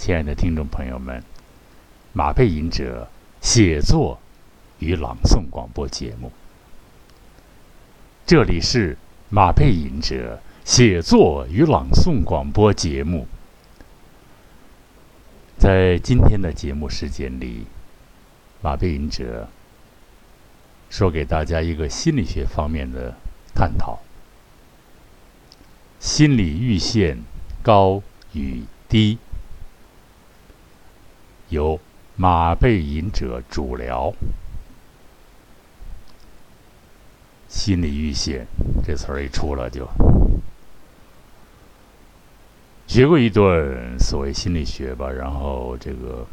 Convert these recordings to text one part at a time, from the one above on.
亲爱的听众朋友们，马背吟者写作与朗诵广播节目，这里是马背吟者写作与朗诵广播节目。在今天的节目时间里，马背吟者说给大家一个心理学方面的探讨：心理阈限高与低。由马背吟者主聊。心理阈限这词儿一出来就学过一段所谓心理学吧，然后这个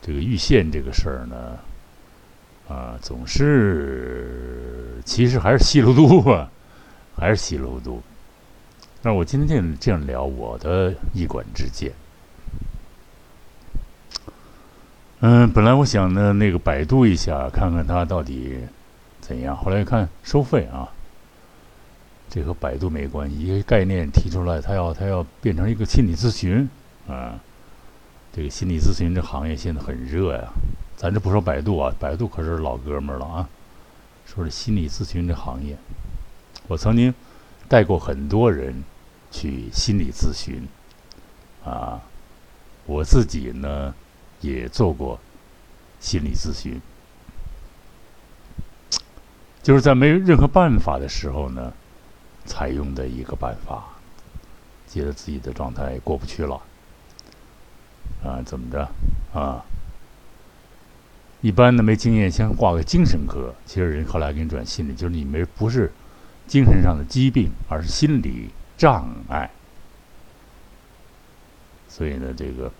这个阈限这个事儿呢，啊，总是其实还是稀里糊涂啊，还是稀里糊涂。那我今天这样聊我的一管之见。嗯，本来我想呢，那个百度一下，看看它到底怎样。后来看收费啊，这和百度没关系。一个概念提出来，它要它要变成一个心理咨询啊。这个心理咨询这行业现在很热呀。咱这不说百度啊，百度可是老哥们儿了啊。说是心理咨询这行业，我曾经带过很多人去心理咨询啊，我自己呢。也做过心理咨询，就是在没有任何办法的时候呢，采用的一个办法。觉得自己的状态过不去了，啊，怎么着啊？一般的没经验，先挂个精神科。其实人后来给你转心理，就是你没不是精神上的疾病，而是心理障碍。所以呢，这个。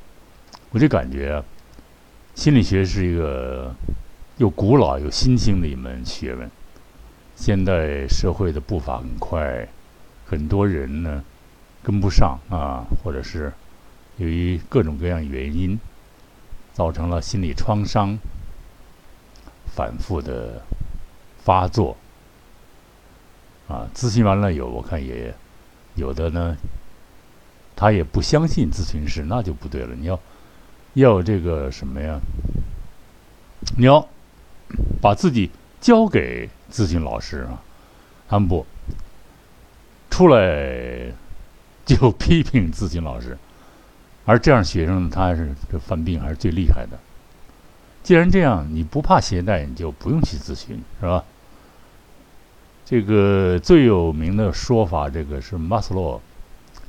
我就感觉，心理学是一个又古老又新兴的一门学问。现代社会的步伐很快，很多人呢跟不上啊，或者是由于各种各样原因，造成了心理创伤反复的发作。啊，咨询完了有，我看也有的呢，他也不相信咨询师，那就不对了。你要。要这个什么呀？你要把自己交给咨询老师啊，他们不出来就批评咨询老师，而这样学生他是这犯病还是最厉害的。既然这样，你不怕携带，你就不用去咨询，是吧？这个最有名的说法，这个是马斯洛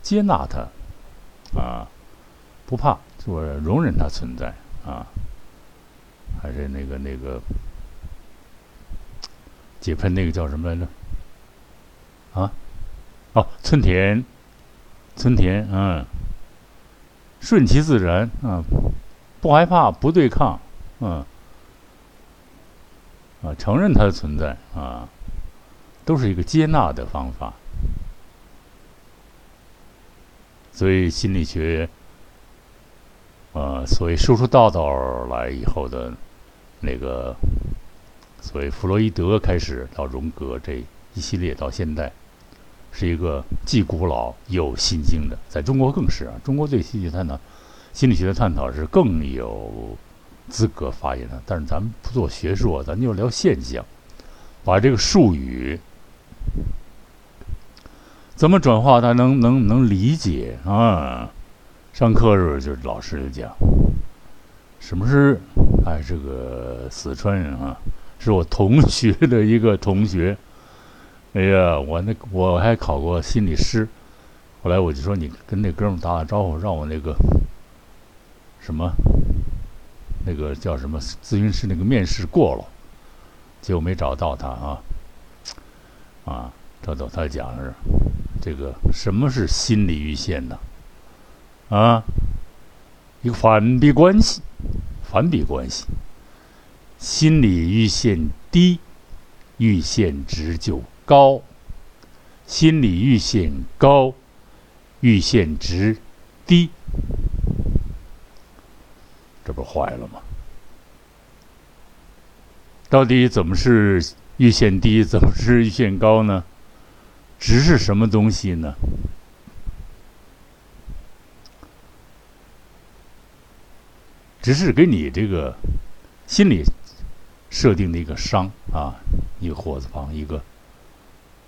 接纳他啊，不怕。我容忍它存在啊，还是那个那个解喷那个叫什么来着？啊，哦，春田，春田，嗯，顺其自然啊，不害怕，不对抗，嗯，啊，承认它的存在啊，都是一个接纳的方法。所以心理学。呃，所谓说出道道来以后的，那个，所谓弗洛伊德开始到荣格这一系列到现在，是一个既古老又新兴的，在中国更是啊。中国对心理探讨、心理学的探讨是更有资格发言的。但是咱们不做学术，咱就聊现象，把这个术语怎么转化，他能能能理解啊。上课时候，就是老师就讲，什么是？哎，这个四川人啊，是我同学的一个同学。哎呀，我那我还考过心理师，后来我就说你跟那哥们打打招呼，让我那个什么，那个叫什么咨询师那个面试过了，结果没找到他啊。啊，这都他讲是这个什么是心理阈限呢？啊，一个反比关系，反比关系，心理阈限低，阈限值就高；心理阈限高，阈限值低，这不坏了吗？到底怎么是阈限低，怎么是阈限高呢？值是什么东西呢？只是给你这个心理设定的一个伤啊，一个火字旁，一个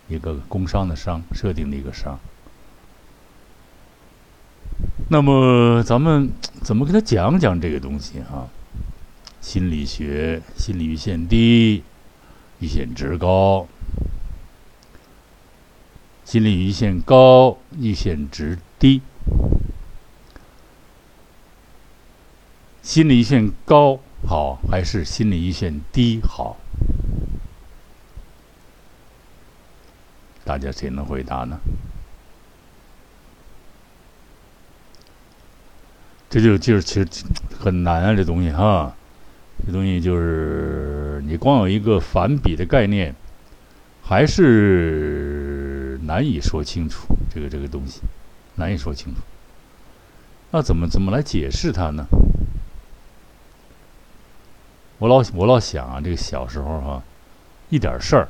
一个工伤的伤，设定的一个伤。那么咱们怎么跟他讲讲这个东西啊？心理学，心理阈限低，阈限值高；心理阈限高，阈限值低。心理阈限高好，还是心理阈限低好？大家谁能回答呢？这就就是其实很难啊，这东西哈，这东西就是你光有一个反比的概念，还是难以说清楚。这个这个东西难以说清楚。那怎么怎么来解释它呢？我老我老想啊，这个小时候哈，一点事儿，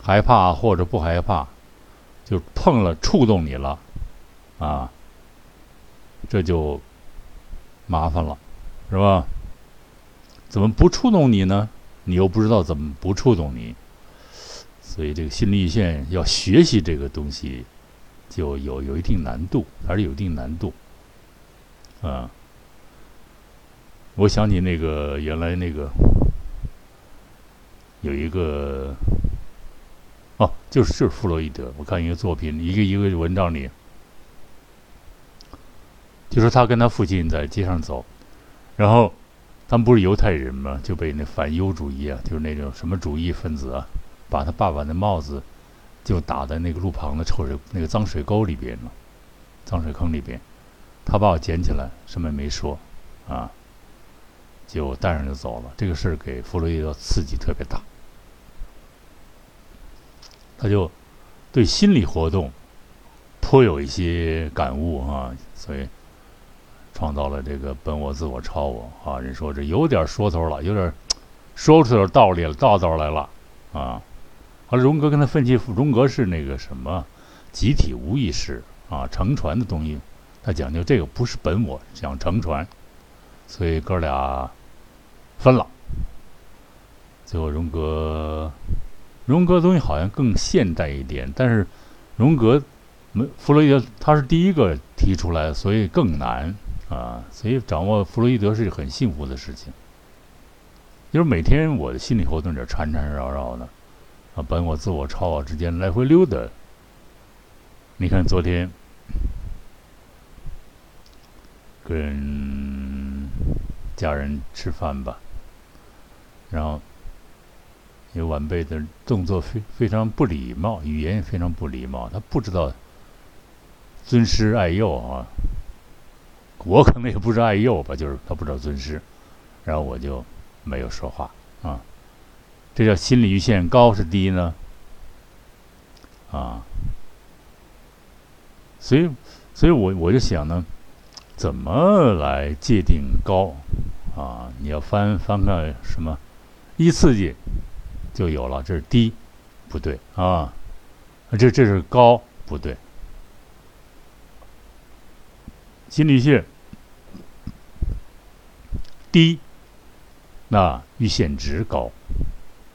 害怕或者不害怕，就碰了触动你了，啊。这就麻烦了，是吧？怎么不触动你呢？你又不知道怎么不触动你，所以这个心理线要学习这个东西，就有有一定难度，还是有一定难度啊。我想起那个原来那个有一个哦，就是就是弗洛伊德，我看一个作品，一个一个文章里。就说他跟他父亲在街上走，然后他们不是犹太人嘛，就被那反犹主义啊，就是那种什么主义分子啊，把他爸爸的帽子就打在那个路旁的臭水那个脏水沟里边了，脏水坑里边，他爸爸捡起来，什么也没说，啊，就带上就走了。这个事儿给弗洛伊德刺激特别大，他就对心理活动颇有一些感悟啊，所以。创造了这个本我、自我、超我啊！人说这有点说头了，有点说出点道理了，道道来了啊！而荣格跟他分析，荣格是那个什么集体无意识啊，乘船的东西，他讲究这个不是本我，讲乘船，所以哥俩分了。最后荣格，荣格的东西好像更现代一点，但是荣格没弗洛伊德他是第一个提出来，所以更难。啊，所以掌握弗洛伊德是很幸福的事情。就是每天我的心理活动这缠缠绕绕的，啊，本我、自我、超我之间来回溜达。你看昨天跟家人吃饭吧，然后有晚辈的动作非非常不礼貌，语言也非常不礼貌，他不知道尊师爱幼啊。我可能也不知道爱幼吧，就是他不知道尊师，然后我就没有说话啊。这叫心理阈限高是低呢？啊，所以，所以我我就想呢，怎么来界定高啊？你要翻翻看什么一刺激就有了，这是低，不对啊，这这是高，不对。心理性低，那阈限值高。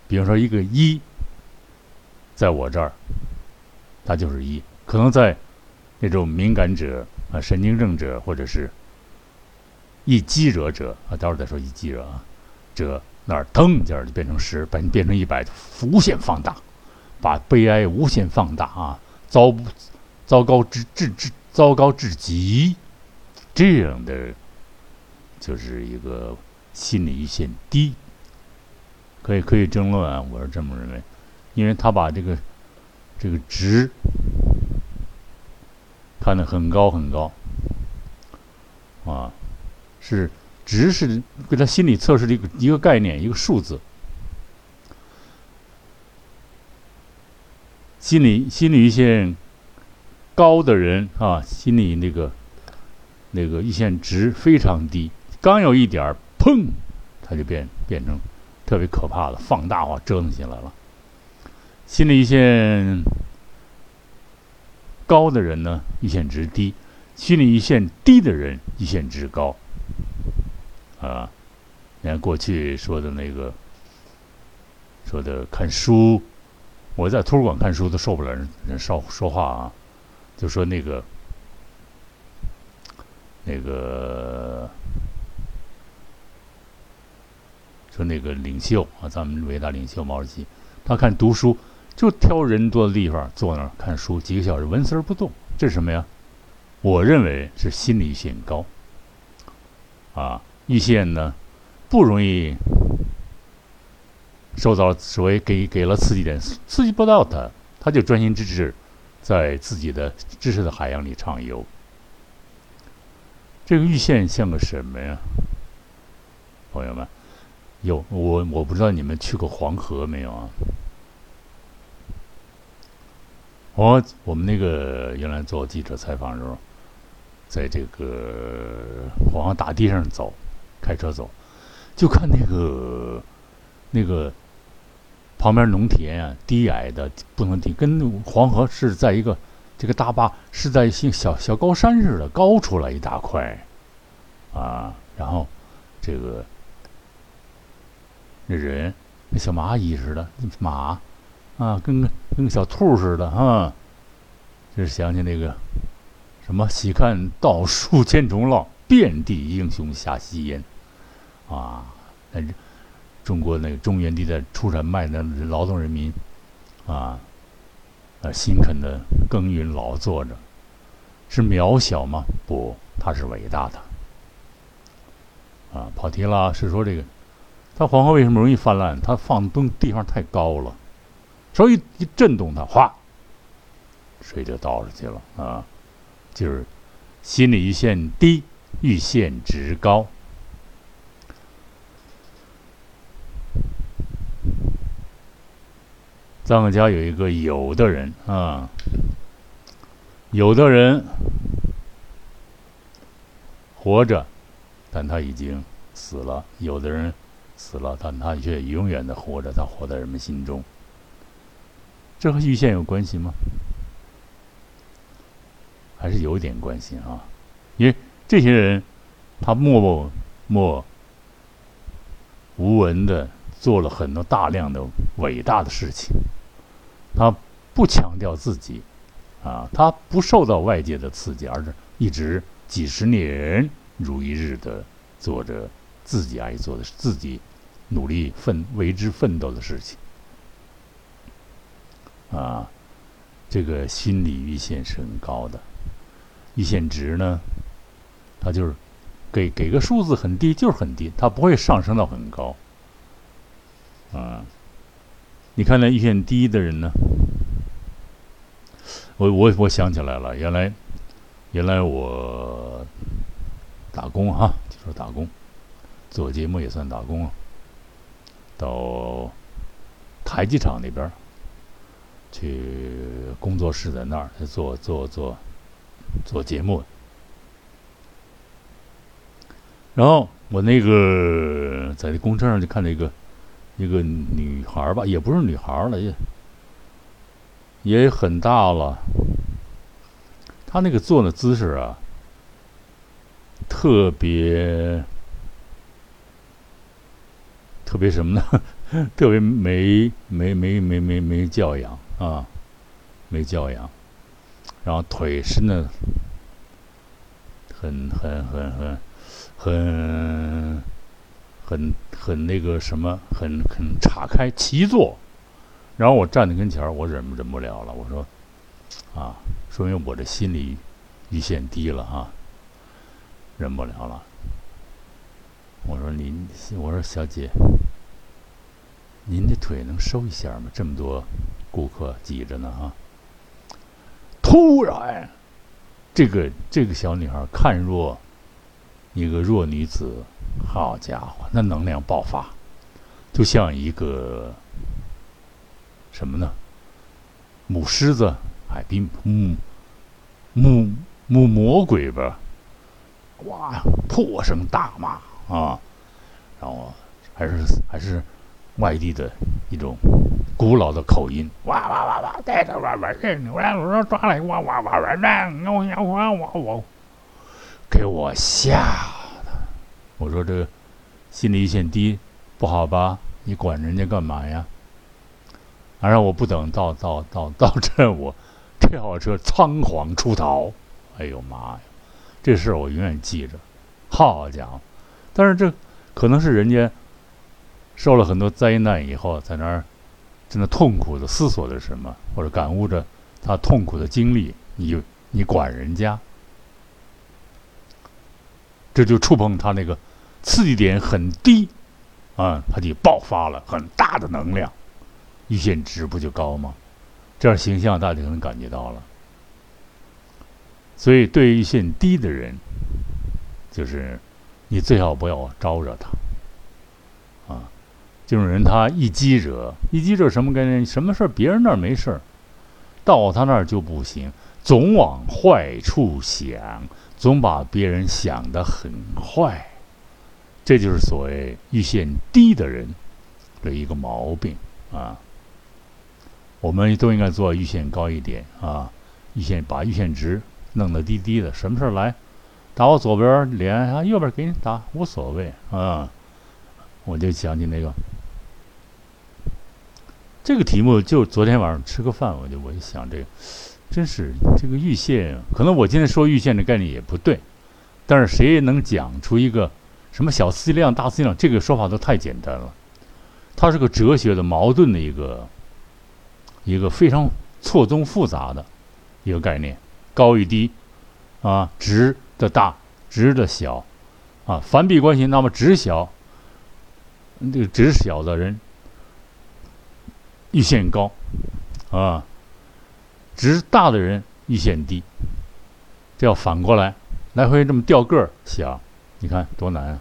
比方说，一个一，在我这儿，它就是一。可能在那种敏感者啊、神经症者，或者是易激惹者啊，待会儿再说易激惹啊，者那儿腾一下就变成十，把你变成一百，无限放大，把悲哀无限放大啊，糟不糟糕至至至糟糕至极。这样的就是一个心理阈限低，可以可以争论啊，我是这么认为，因为他把这个这个值看得很高很高，啊，是值是给他心理测试的一个一个概念一个数字，心理心理一线高的人啊，心理那个。那个一线值非常低，刚有一点儿，砰，他就变变成特别可怕的放大化折腾起来了。心理一线高的人呢，一线值低；心理一线低的人，一线值高。啊，你看过去说的那个，说的看书，我在图书馆看书都受不了人人说说话啊，就说那个那个说那个领袖啊，咱们伟大领袖毛主席，他看读书就挑人多的地方坐那儿看书几个小时，纹丝儿不动，这是什么呀？我认为是心理性高。啊，玉县呢不容易受到所谓给给了刺激点，刺激不到他，他就专心致志在自己的知识的海洋里畅游。这个玉县像个什么呀？朋友们，有我我不知道你们去过黄河没有啊？我我们那个原来做记者采访的时候。在这个黄河大堤上走，开车走，就看那个那个旁边农田啊，低矮的不能低，跟黄河是在一个这个大坝是在像小小高山似的高出来一大块啊，然后这个那人跟小蚂蚁似的马啊，跟个跟个小兔似的啊，就是想起那个。什么？喜看道树千重浪，遍地英雄下夕烟。啊，那中国那个中原地带出产麦的劳动人民，啊，呃，辛恳的耕耘劳作着，是渺小吗？不，他是伟大的。啊，跑题了，是说这个，它黄河为什么容易泛滥？它放东地方太高了，稍微一震动它，哗，水就倒出去了啊。就是心理阈限低，阈限值高。咱们家有一个有的人啊，有的人活着，但他已经死了；有的人死了，但他却永远的活着，他活在人们心中。这和阈限有关系吗？还是有点关系啊，因为这些人，他默默无闻的做了很多大量的伟大的事情，他不强调自己，啊，他不受到外界的刺激，而是一直几十年如一日的做着自己爱做的、自己努力奋为之奋斗的事情，啊，这个心理阈限是很高的。阈限值呢，它就是给给个数字很低，就是很低，它不会上升到很高。啊，你看那阈限低的人呢，我我我想起来了，原来原来我打工哈，就说打工，做节目也算打工啊，到台机厂那边去工作室在那儿做做做。做节目，然后我那个在那公车上就看到一个一个女孩吧，也不是女孩了，也也很大了。她那个坐的姿势啊，特别特别什么呢？特别没没没没没没教养啊，没教养。然后腿伸的很很很很很很很很很那个什么，很很岔开齐坐。然后我站在跟前儿，我忍忍不了了，我说：“啊，说明我这心理阈限低了啊，忍不了了。”我说：“您，我说小姐，您的腿能收一下吗？这么多顾客挤着呢啊。”突然，这个这个小女孩看若一个弱女子，好家伙，那能量爆发，就像一个什么呢？母狮子，哎，比母母母魔鬼吧，哇，破声大骂啊，然后还是还是外地的一种。古老的口音，哇哇哇哇，带着哇哇人，我我抓来哇哇哇哇人，我我我我，给我吓！我说这心理一线低，不好吧？你管人家干嘛呀？然后我不等到到到到这，我跳车仓皇出逃。哎呦妈呀！这事儿我永远记着。好家伙！但是这可能是人家受了很多灾难以后，在那儿真的痛苦的思索着什么，或者感悟着他痛苦的经历。你你管人家，这就触碰他那个刺激点很低啊，他就爆发了很大的能量，阈限值不就高吗？这样形象大家就能感觉到了。所以对于阈限低的人，就是你最好不要招惹他啊。这种人他一激惹，一激惹什么概念？什么事儿别人那儿没事儿，到他那儿就不行。总往坏处想，总把别人想得很坏，这就是所谓预限低的人的一个毛病啊。我们都应该做预限高一点啊，预限把预限值弄得低低的。什么事儿来，打我左边脸啊，右边给你打，无所谓啊。我就想起那个这个题目，就昨天晚上吃个饭，我就我就想这个。真是这个预限，可能我今天说预限的概念也不对，但是谁能讲出一个什么小思量、大思量？这个说法都太简单了。它是个哲学的矛盾的一个一个非常错综复杂的一个概念，高与低啊，值的大，值的小啊，反比关系，那么值小，这个值小的人阈限高啊。值大的人阈限低，这要反过来，来回这么掉个儿想，你看多难啊！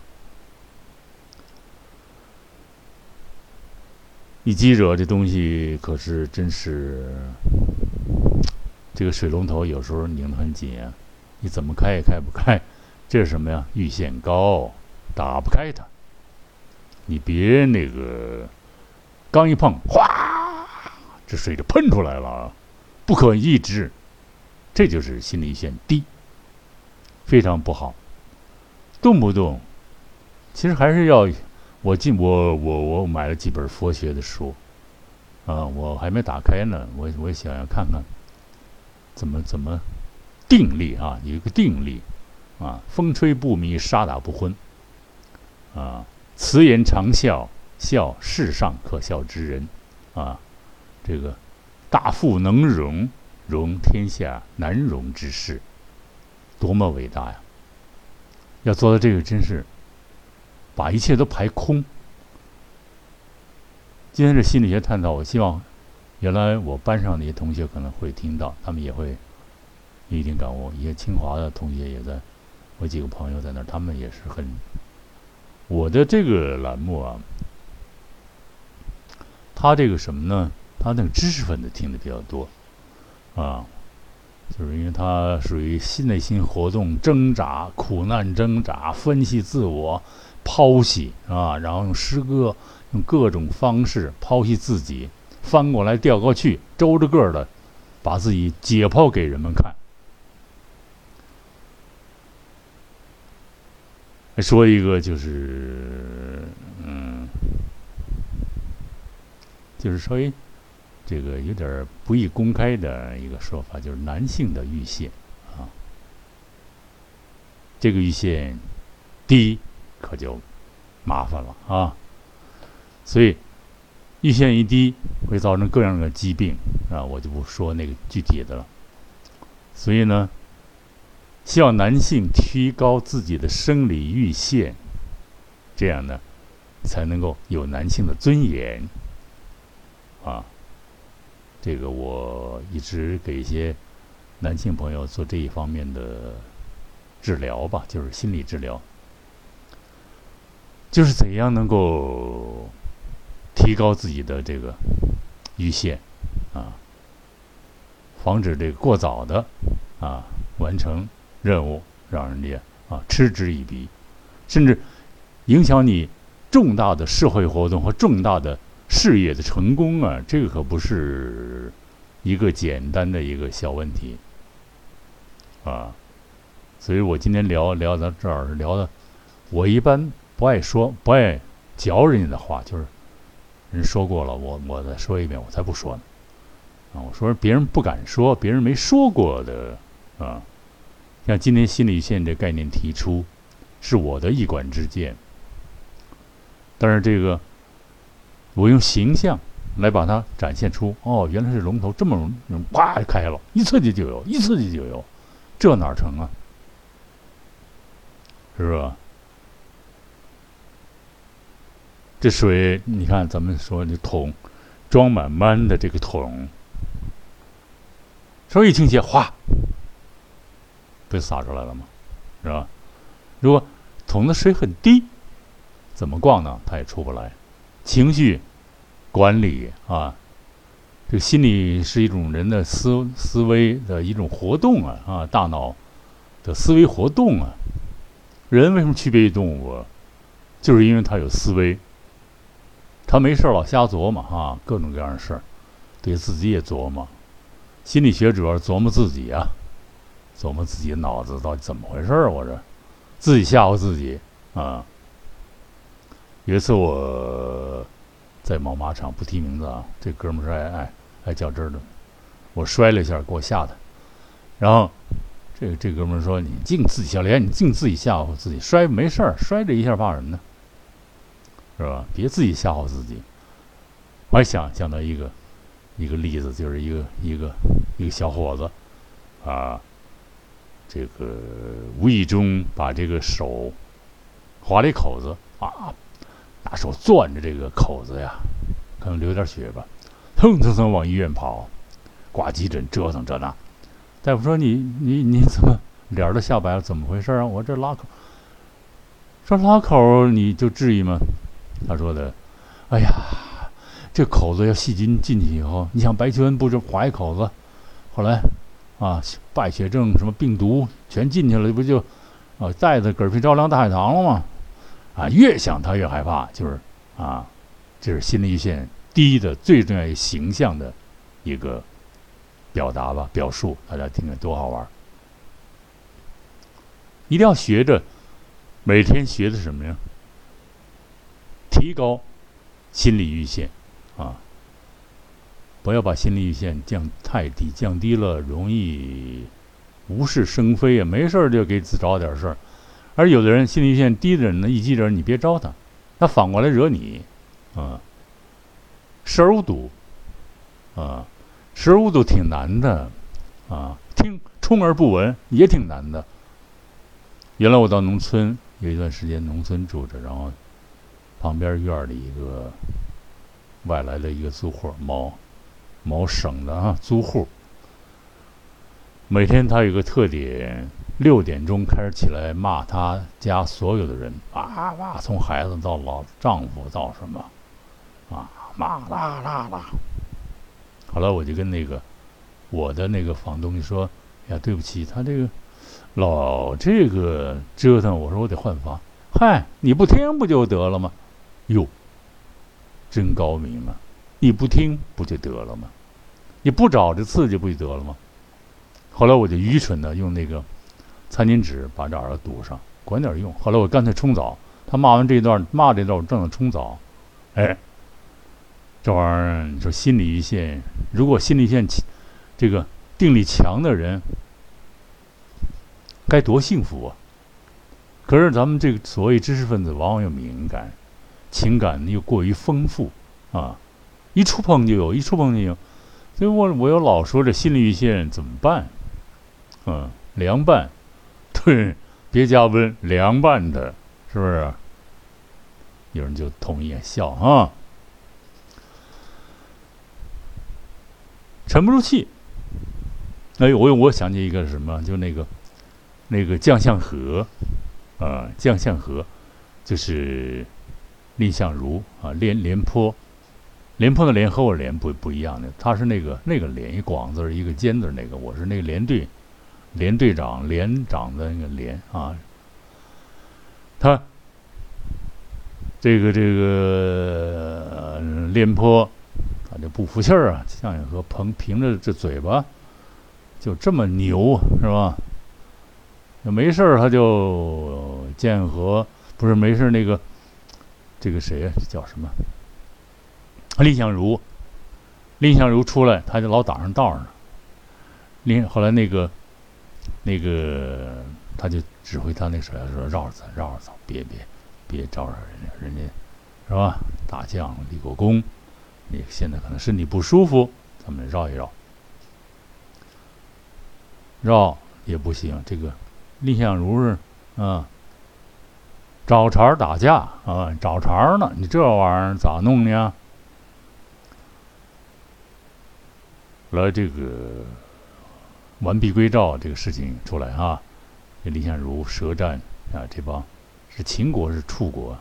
一激惹这东西可是真是，这个水龙头有时候拧得很紧啊，你怎么开也开不开，这是什么呀？阈限高，打不开它。你别那个，刚一碰，哗，这水就喷出来了。不可抑制，这就是心理线低，非常不好。动不动，其实还是要我进我我我买了几本佛学的书，啊，我还没打开呢。我我想要看看，怎么怎么定力啊？有一个定力啊，风吹不迷，沙打不昏啊，慈颜常笑，笑世上可笑之人啊，这个。大富能容，容天下难容之事，多么伟大呀！要做到这个，真是把一切都排空。今天是心理学探讨，我希望原来我班上那些同学可能会听到，他们也会有一定感悟。一些清华的同学也在，我几个朋友在那儿，他们也是很。我的这个栏目啊，他这个什么呢？他那个知识分子听的比较多，啊，就是因为他属于心内心活动、挣扎、苦难、挣扎、分析自我、剖析啊，然后用诗歌、用各种方式剖析自己，翻过来调过去，周着个儿的把自己解剖给人们看。说一个就是，嗯，就是稍微。这个有点不易公开的一个说法，就是男性的阈限啊，这个阈限低可就麻烦了啊。所以阈限一低，会造成各样的疾病啊，我就不说那个具体的了。所以呢，希望男性提高自己的生理阈限，这样呢，才能够有男性的尊严啊。这个我一直给一些男性朋友做这一方面的治疗吧，就是心理治疗，就是怎样能够提高自己的这个阈限啊，防止这个过早的啊完成任务，让人家啊嗤之以鼻，甚至影响你重大的社会活动和重大的。事业的成功啊，这个可不是一个简单的一个小问题啊，所以我今天聊聊到这儿，聊的我一般不爱说，不爱嚼人家的话，就是人说过了，我我再说一遍，我才不说呢。啊，我说别人不敢说，别人没说过的啊。像今天心理线这概念提出，是我的一管之见。但是这个，我用形象来把它展现出，哦，原来是龙头这么容易，哗开了，一刺激就有，一刺激就有，这哪成啊？是吧？这水，你看咱们说这桶装满满的这个桶，稍微一倾斜，哗，不就洒出来了吗？是吧？如果桶的水很低，怎么逛呢？它也出不来。情绪管理啊，这心理是一种人的思思维的一种活动啊啊，大脑的思维活动啊。人为什么区别于动物？就是因为他有思维，他没事老瞎琢磨啊，各种各样的事儿，对自己也琢磨。心理学主要琢磨自己啊，琢磨自己脑子到底怎么回事儿。我这自己吓唬自己啊。有一次我在某马场不提名字啊，这哥们儿是爱爱爱较真儿的，我摔了一下，给我吓的，然后。这这哥们儿说：“你净自己小莲，你净自己吓唬自己，摔没事儿，摔这一下怕什么呢？是吧？别自己吓唬自己。”我还想想到一个一个例子，就是一个一个一个小伙子啊，这个无意中把这个手划了一口子啊，拿手攥着这个口子呀，可能流点血吧，蹭蹭蹭往医院跑，挂急诊，折腾这那。大夫说：“你你你怎么脸都吓白了？怎么回事啊？我这拉口，说拉口你就至于吗？”他说的：“哎呀，这口子要细菌进去以后，你想白求恩不是划一口子，后来啊败血症什么病毒全进去了，不就啊带着嗝屁着凉大海棠了吗？啊，越想他越害怕，就是啊，这是心理线低的最重要形象的一个。”表达吧，表述，大家听听多好玩一定要学着，每天学的什么呀？提高心理阈限啊！不要把心理阈限降太低，降低了容易无事生非啊，没事儿就给自找点事儿。而有的人心理阈限低的人呢，一记人你别招他，他反过来惹你啊，视而无睹啊。食物都挺难的，啊，听充而不闻也挺难的。原来我到农村有一段时间，农村住着，然后旁边院里一个外来的一个租户，某某省的啊租户，每天他有个特点，六点钟开始起来骂他家所有的人，哇哇，从孩子到老丈夫到什么，啊骂啦啦啦。后来我就跟那个我的那个房东说：“呀，对不起，他这个老这个折腾，我说我得换房。嗨，你不听不就得了吗？哟，真高明啊！你不听不就得了吗？你不找这刺激不就得了吗？后来我就愚蠢的用那个餐巾纸把这耳朵堵上，管点用。后来我干脆冲澡。他骂完这一段，骂这段，我正在冲澡，哎。”这玩意儿，你说心理一线，如果心理线这个定力强的人，该多幸福啊！可是咱们这个所谓知识分子，往往又敏感，情感又过于丰富啊，一触碰就有，一触碰就有。所以我我又老说这心理一线怎么办？嗯，凉拌，对，别加温，凉拌的，是不是？有人就同意笑啊。沉不住气。哎，我我想起一个什么，就那个那个将相和，啊，将相和，就是蔺相如啊，廉廉颇，廉颇的廉和我廉不不一样的，他是那个那个廉一广字一个尖字那个，我是那个连队连队长连长的那个连啊，他这个这个廉颇。他就不服气儿啊！项羽和凭凭着这嘴巴，就这么牛是吧？没事儿他就建和不是没事儿那个这个谁呀？这叫什么？蔺相如，蔺相如出来，他就老挡上道儿呢。蔺后来那个那个，他就指挥他那手下说：“绕着走，绕着走，别别别招惹人家，人家是吧？大将立过功，你现在可能身体不舒服，咱们绕一绕。绕也不行，这个蔺相如是啊。”找茬打架啊！找茬呢？你这玩意儿咋弄呢？来，这个完璧归赵这个事情出来啊！这蔺相如舌战啊，这帮是秦国是楚国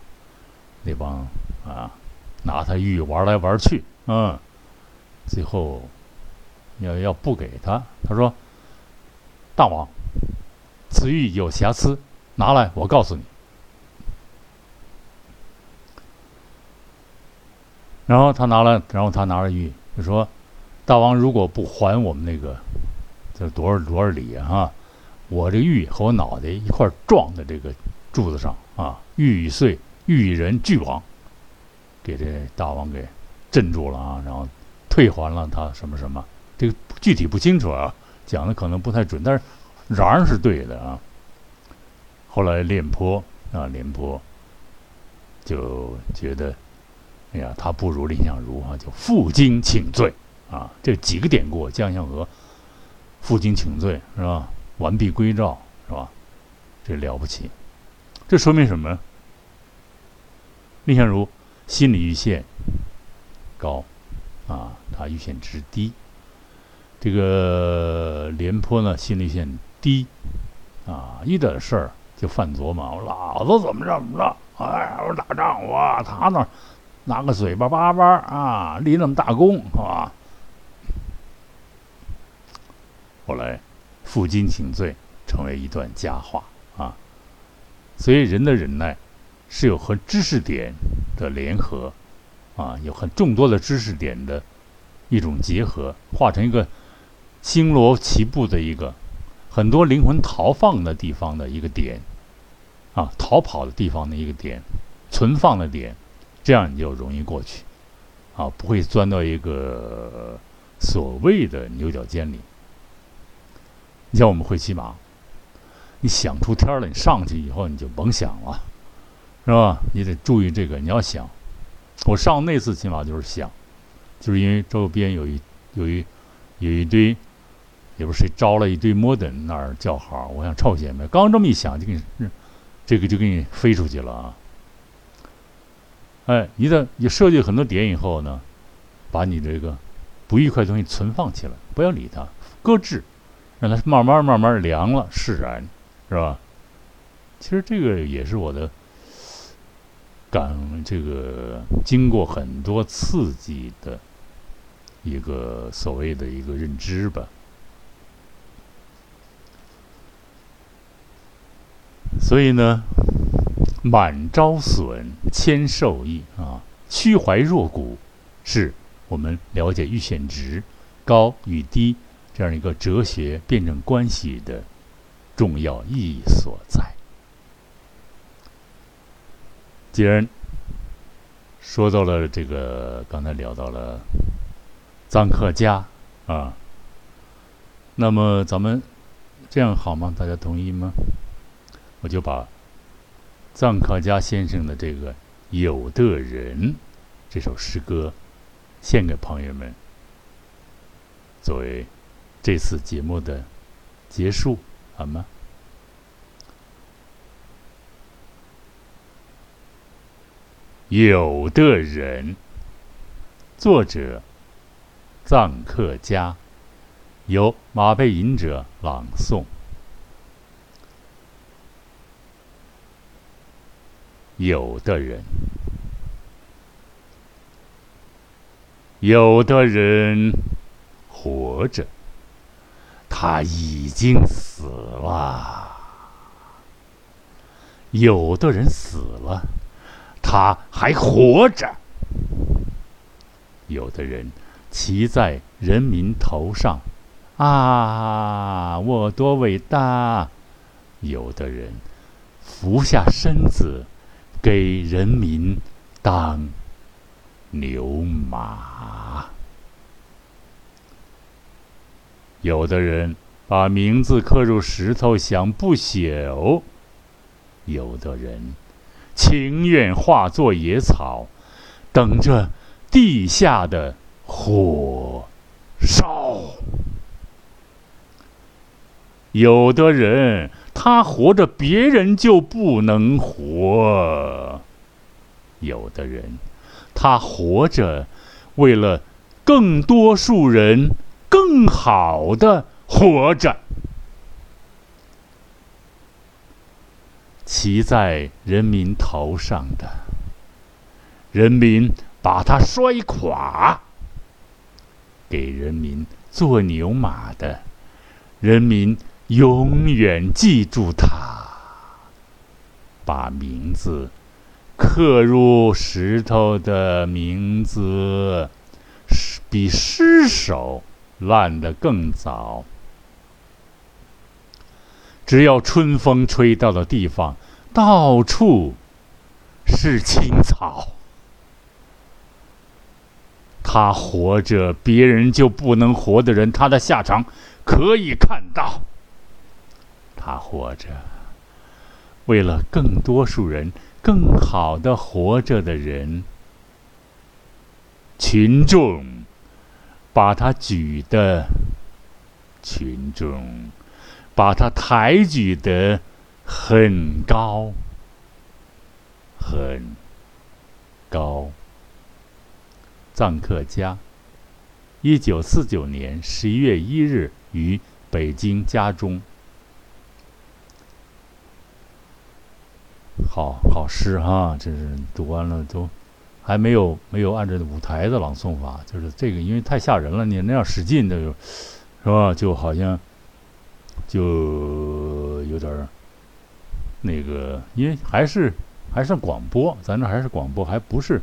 那帮啊，拿他玉玩来玩去，嗯，最后要要不给他，他说：“大王，此玉有瑕疵，拿来，我告诉你。”然后他拿了，然后他拿了玉，就说：“大王如果不还我们那个，这多少多少礼啊？我这玉和我脑袋一块撞在这个柱子上啊！玉碎，玉人俱亡，给这大王给镇住了啊！然后退还了他什么什么，这个具体不清楚啊，讲的可能不太准，但是瓤儿是对的啊。后来廉颇啊，廉颇就觉得。”哎呀，他不如蔺相如啊，就负荆请罪啊！这几个典故，将相和负荆请罪是吧？完璧归赵是吧？这了不起，这说明什么？蔺相如心理阈限高啊，他阈限值低。这个 廉颇呢，心理线低啊，一点事儿就犯琢磨，老子怎么着怎么着？哎，我打仗我他那。拿个嘴巴叭叭啊，立那么大功，是吧？后来负荆请罪，成为一段佳话啊。所以人的忍耐是有和知识点的联合啊，有很众多的知识点的一种结合，化成一个星罗棋布的一个很多灵魂逃放的地方的一个点啊，逃跑的地方的一个点，存放的点。这样你就容易过去，啊，不会钻到一个所谓的牛角尖里。你像我们会骑马，你想出天了，你上去以后你就甭想了，是吧？你得注意这个，你要想。我上那次骑马就是想，就是因为周边有一有一有一堆，也不是谁招了一堆摩登那儿叫好，我想臭姐妹，刚这么一想就给你，这个就给你飞出去了啊。哎，你的你设计很多点以后呢，把你这个不愉快的东西存放起来，不要理它，搁置，让它慢慢慢慢凉了释然，是吧？其实这个也是我的感，这个经过很多刺激的一个所谓的一个认知吧。所以呢。满招损，谦受益啊！虚怀若谷，是我们了解阈限值高与低这样一个哲学辩证关系的重要意义所在。既然说到了这个，刚才聊到了臧克家啊，那么咱们这样好吗？大家同意吗？我就把。臧克家先生的这个《有的人》这首诗歌，献给朋友们，作为这次节目的结束，好吗？有的人，作者臧克家，由马背吟者朗诵。有的人，有的人活着，他已经死了；有的人死了，他还活着；有的人骑在人民头上，啊，我多伟大；有的人俯下身子。给人民当牛马。有的人把名字刻入石头，想不朽；有的人情愿化作野草，等着地下的火烧。有的人他活着，别人就不能活；有的人他活着，为了更多数人。更好的活着，骑在人民头上的，人民把他摔垮；给人民做牛马的，人民永远记住他。把名字刻入石头的名字，比尸首。烂得更早。只要春风吹到的地方，到处是青草。他活着，别人就不能活的人，他的下场可以看到。他活着，为了更多数人更好的活着的人，群众。把他举的群众，把他抬举的很高，很高。臧克家，一九四九年十一月一日于北京家中。好好诗哈，这是读完了都。还没有没有按照舞台的朗诵法，就是这个，因为太吓人了，你那样使劲，的，是吧？就好像，就有点，那个，因为还是还是广播，咱这还是广播，还不是，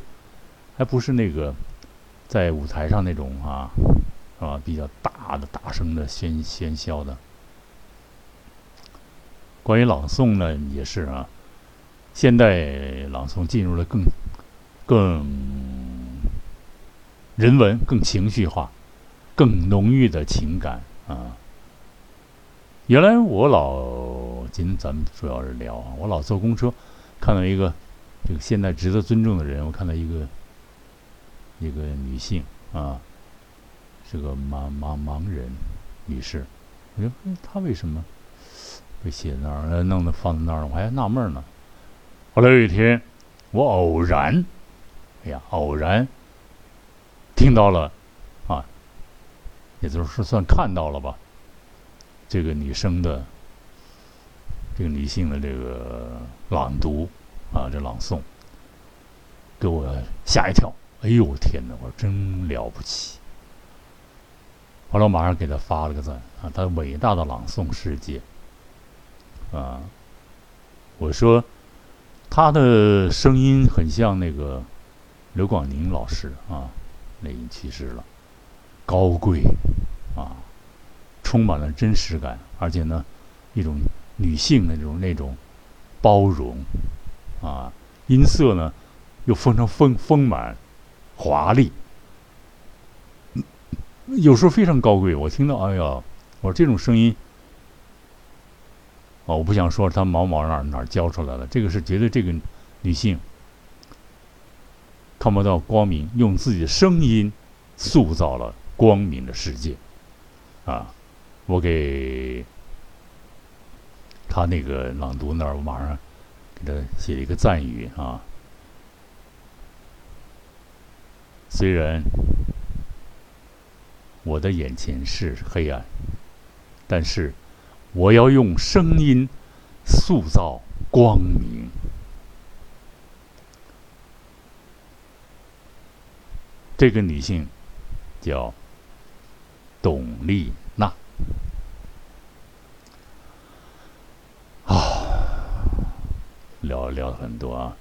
还不是那个，在舞台上那种啊，啊，比较大的、大声的、喧喧嚣的。关于朗诵呢，也是啊，现代朗诵进入了更。更人文、更情绪化、更浓郁的情感啊！原来我老今天咱们主要是聊，我老坐公车，看到一个这个现在值得尊重的人，我看到一个一个女性啊，是个盲盲盲人女士，我说她为什么被写那儿，弄得放在那儿我还纳闷呢。后来有一天，我偶然。哎呀，偶然听到了，啊，也就是说算看到了吧。这个女生的，这个女性的这个朗读啊，这朗诵，给我吓一跳。哎呦天哪！我说真了不起。后来我马上给她发了个赞啊，她伟大的朗诵世界啊。我说她的声音很像那个。刘广宁老师啊，那已经去世了。高贵啊，充满了真实感，而且呢，一种女性的那种那种包容啊，音色呢又非常丰丰满、华丽，有时候非常高贵。我听到，哎呀，我说这种声音，我不想说他毛毛哪哪教出来的，这个是绝对这个女性。看不到光明，用自己的声音塑造了光明的世界。啊，我给他那个朗读那儿，我马上给他写一个赞语啊。虽然我的眼前是黑暗，但是我要用声音塑造光明。这个女性叫董丽娜啊，聊聊很多啊。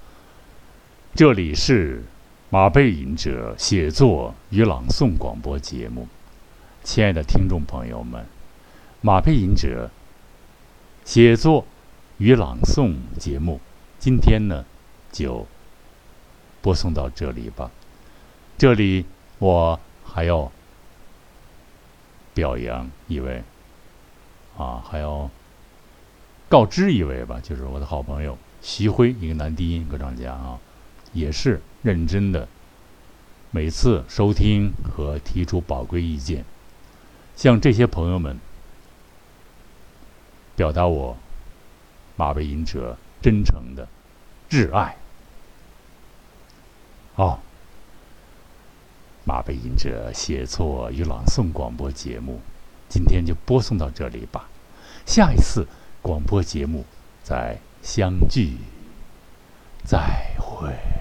这里是马背吟者写作与朗诵广播节目，亲爱的听众朋友们，马背吟者写作与朗诵节目今天呢就播送到这里吧。这里我还要表扬一位，啊，还要告知一位吧，就是我的好朋友徐辉，一个男低音歌唱家啊，也是认真的，每次收听和提出宝贵意见，向这些朋友们表达我马背吟者真诚的挚爱。好，马背吟者写作与朗诵广播节目，今天就播送到这里吧。下一次广播节目再相聚，再会。